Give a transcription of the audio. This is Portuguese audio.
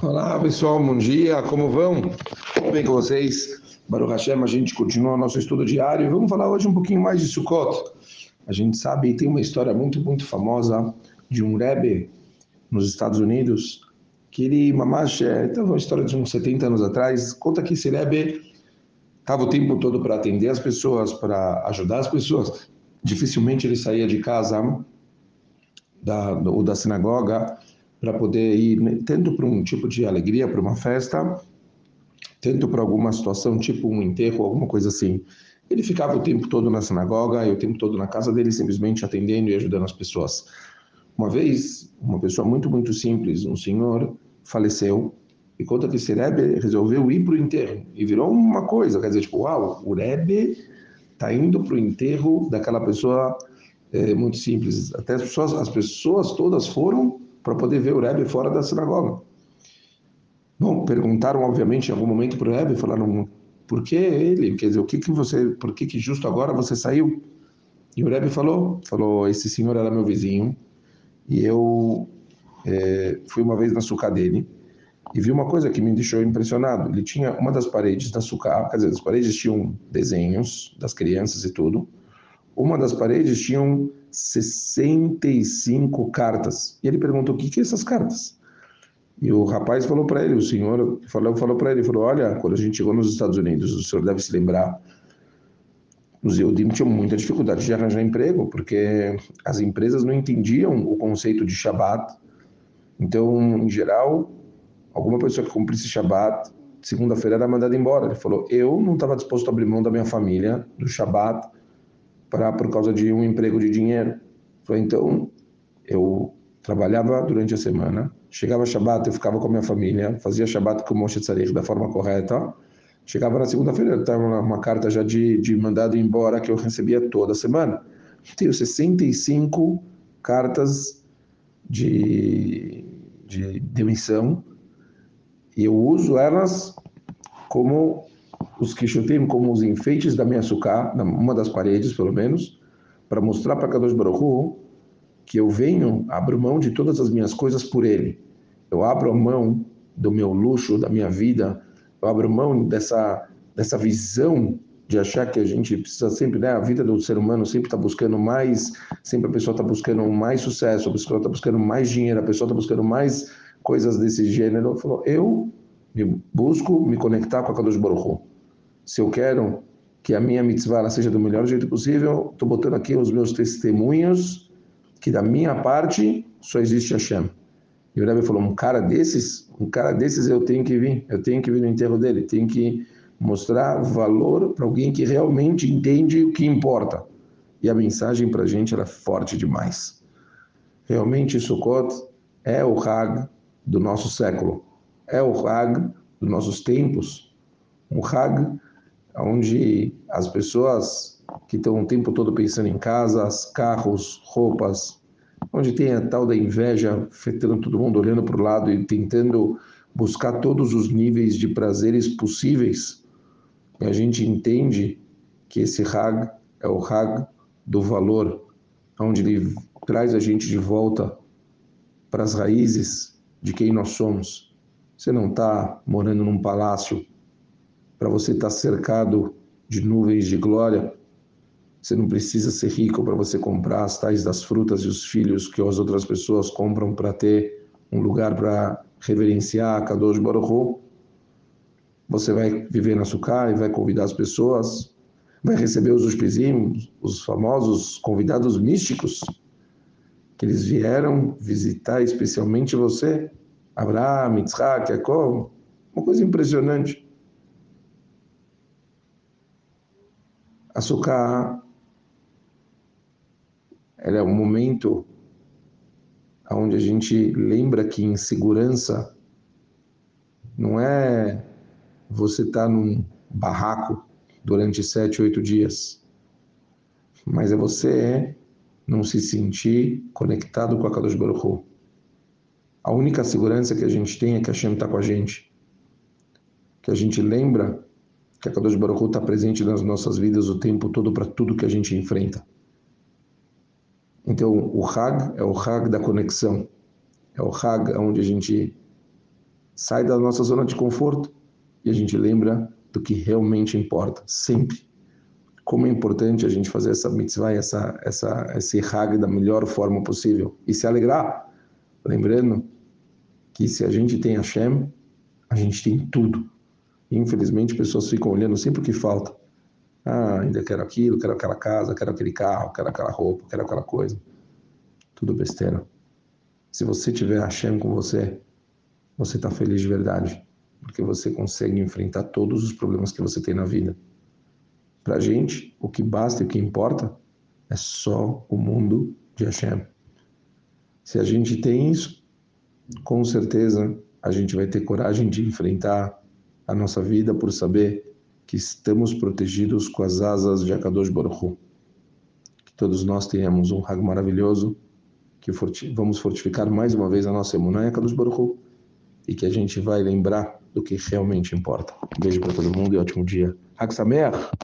Olá pessoal, bom dia, como vão? Tudo bem com vocês? Baruch Hashem, a gente continua o nosso estudo diário e vamos falar hoje um pouquinho mais de Sukkot. A gente sabe, tem uma história muito, muito famosa de um Rebbe nos Estados Unidos, que ele, mamash, é então, uma história de uns 70 anos atrás, conta que esse Rebbe estava o tempo todo para atender as pessoas, para ajudar as pessoas. Dificilmente ele saía de casa da, ou da sinagoga para poder ir, né, tanto para um tipo de alegria, para uma festa, tanto para alguma situação, tipo um enterro, alguma coisa assim. Ele ficava o tempo todo na sinagoga e o tempo todo na casa dele, simplesmente atendendo e ajudando as pessoas. Uma vez, uma pessoa muito, muito simples, um senhor, faleceu e conta que esse Rebbe resolveu ir para o enterro e virou uma coisa, quer dizer, tipo, uau, o Rebbe está indo para o enterro daquela pessoa é, muito simples. Até as pessoas, as pessoas todas foram para poder ver o Rebbe fora da sinagoga. Bom, perguntaram obviamente em algum momento para o Rebbe, falaram por que ele, quer dizer, o que que você, por que que justo agora você saiu? E o Rebbe falou, falou, esse senhor era meu vizinho e eu é, fui uma vez na suca dele e vi uma coisa que me deixou impressionado. Ele tinha uma das paredes da suca, quer dizer, as paredes tinham desenhos das crianças e tudo. Uma das paredes tinham 65 cartas. E ele perguntou: o que, que é essas cartas? E o rapaz falou para ele, o senhor falou, falou para ele, falou, olha, quando a gente chegou nos Estados Unidos, o senhor deve se lembrar, os Eudim tinham muita dificuldade de arranjar emprego, porque as empresas não entendiam o conceito de Shabat. Então, em geral, alguma pessoa que cumprisse Shabat, segunda-feira era mandada embora. Ele falou, eu não estava disposto a abrir mão da minha família, do Shabat, para por causa de um emprego de dinheiro. Falei, então, eu trabalhava durante a semana, chegava Shabbat, eu ficava com a minha família, fazia Shabbat com o Moshe da forma correta, chegava na segunda-feira, estava uma carta já de, de mandado embora que eu recebia toda semana. Tenho 65 cartas de, de demissão e eu uso elas como os Kishutim como os enfeites da minha suká, uma das paredes pelo menos, para mostrar para Kadosh Baruch que eu venho, abro mão de todas as minhas coisas por ele. Eu abro mão do meu luxo, da minha vida, eu abro mão dessa, dessa visão de achar que a gente precisa sempre, né? A vida do ser humano sempre está buscando mais, sempre a pessoa está buscando mais sucesso, a pessoa está buscando mais dinheiro, a pessoa está buscando mais coisas desse gênero. Falou, eu me busco me conectar com a Kadosh Baruch se eu quero que a minha mitzvah seja do melhor jeito possível, estou botando aqui os meus testemunhos que da minha parte só existe Hashem. E o Rebbe falou, um cara desses, um cara desses eu tenho que vir, eu tenho que vir no enterro dele, tenho que mostrar valor para alguém que realmente entende o que importa. E a mensagem para a gente era forte demais. Realmente Sukkot é o Hag do nosso século, é o Hag dos nossos tempos, um Hag onde as pessoas que estão o tempo todo pensando em casas, carros, roupas, onde tem a tal da inveja afetando todo mundo, olhando para o lado e tentando buscar todos os níveis de prazeres possíveis, e a gente entende que esse Hag é o Hag do valor, onde ele traz a gente de volta para as raízes de quem nós somos. Você não está morando num palácio para você estar tá cercado de nuvens de glória. Você não precisa ser rico para você comprar as tais das frutas e os filhos que as outras pessoas compram para ter um lugar para reverenciar a Kadosh Baruch Você vai viver na Sukkah e vai convidar as pessoas, vai receber os uspizim, os famosos convidados místicos, que eles vieram visitar especialmente você, Abraão, Yitzhak, Jacob, uma coisa impressionante. Açúcar ela é um momento onde a gente lembra que em segurança não é você estar tá num barraco durante sete, oito dias, mas é você não se sentir conectado com a Kadosh Baruch Hu. A única segurança que a gente tem é que a Hashem está com a gente. Que a gente lembra que a Kadosh Baruch está presente nas nossas vidas o tempo todo para tudo que a gente enfrenta. Então, o Hag é o Hag da conexão. É o Hag onde a gente sai da nossa zona de conforto e a gente lembra do que realmente importa, sempre. Como é importante a gente fazer essa mitzvah, essa, essa, esse hag da melhor forma possível e se alegrar, lembrando que se a gente tem Hashem, a gente tem tudo. Infelizmente, pessoas ficam olhando sempre o que falta. Ah, ainda quero aquilo, quero aquela casa, quero aquele carro, quero aquela roupa, quero aquela coisa. Tudo besteira. Se você tiver Hashem com você, você está feliz de verdade, porque você consegue enfrentar todos os problemas que você tem na vida. Para a gente, o que basta e o que importa é só o mundo de Hashem. Se a gente tem isso, com certeza a gente vai ter coragem de enfrentar a nossa vida por saber que estamos protegidos com as asas de Akadosh Baruch Hu. Que todos nós tenhamos um Hag maravilhoso, que forti vamos fortificar mais uma vez a nossa emuná em Akadosh Baruch Hu, e que a gente vai lembrar do que realmente importa. Um beijo para todo mundo e ótimo dia. Hag Sameach!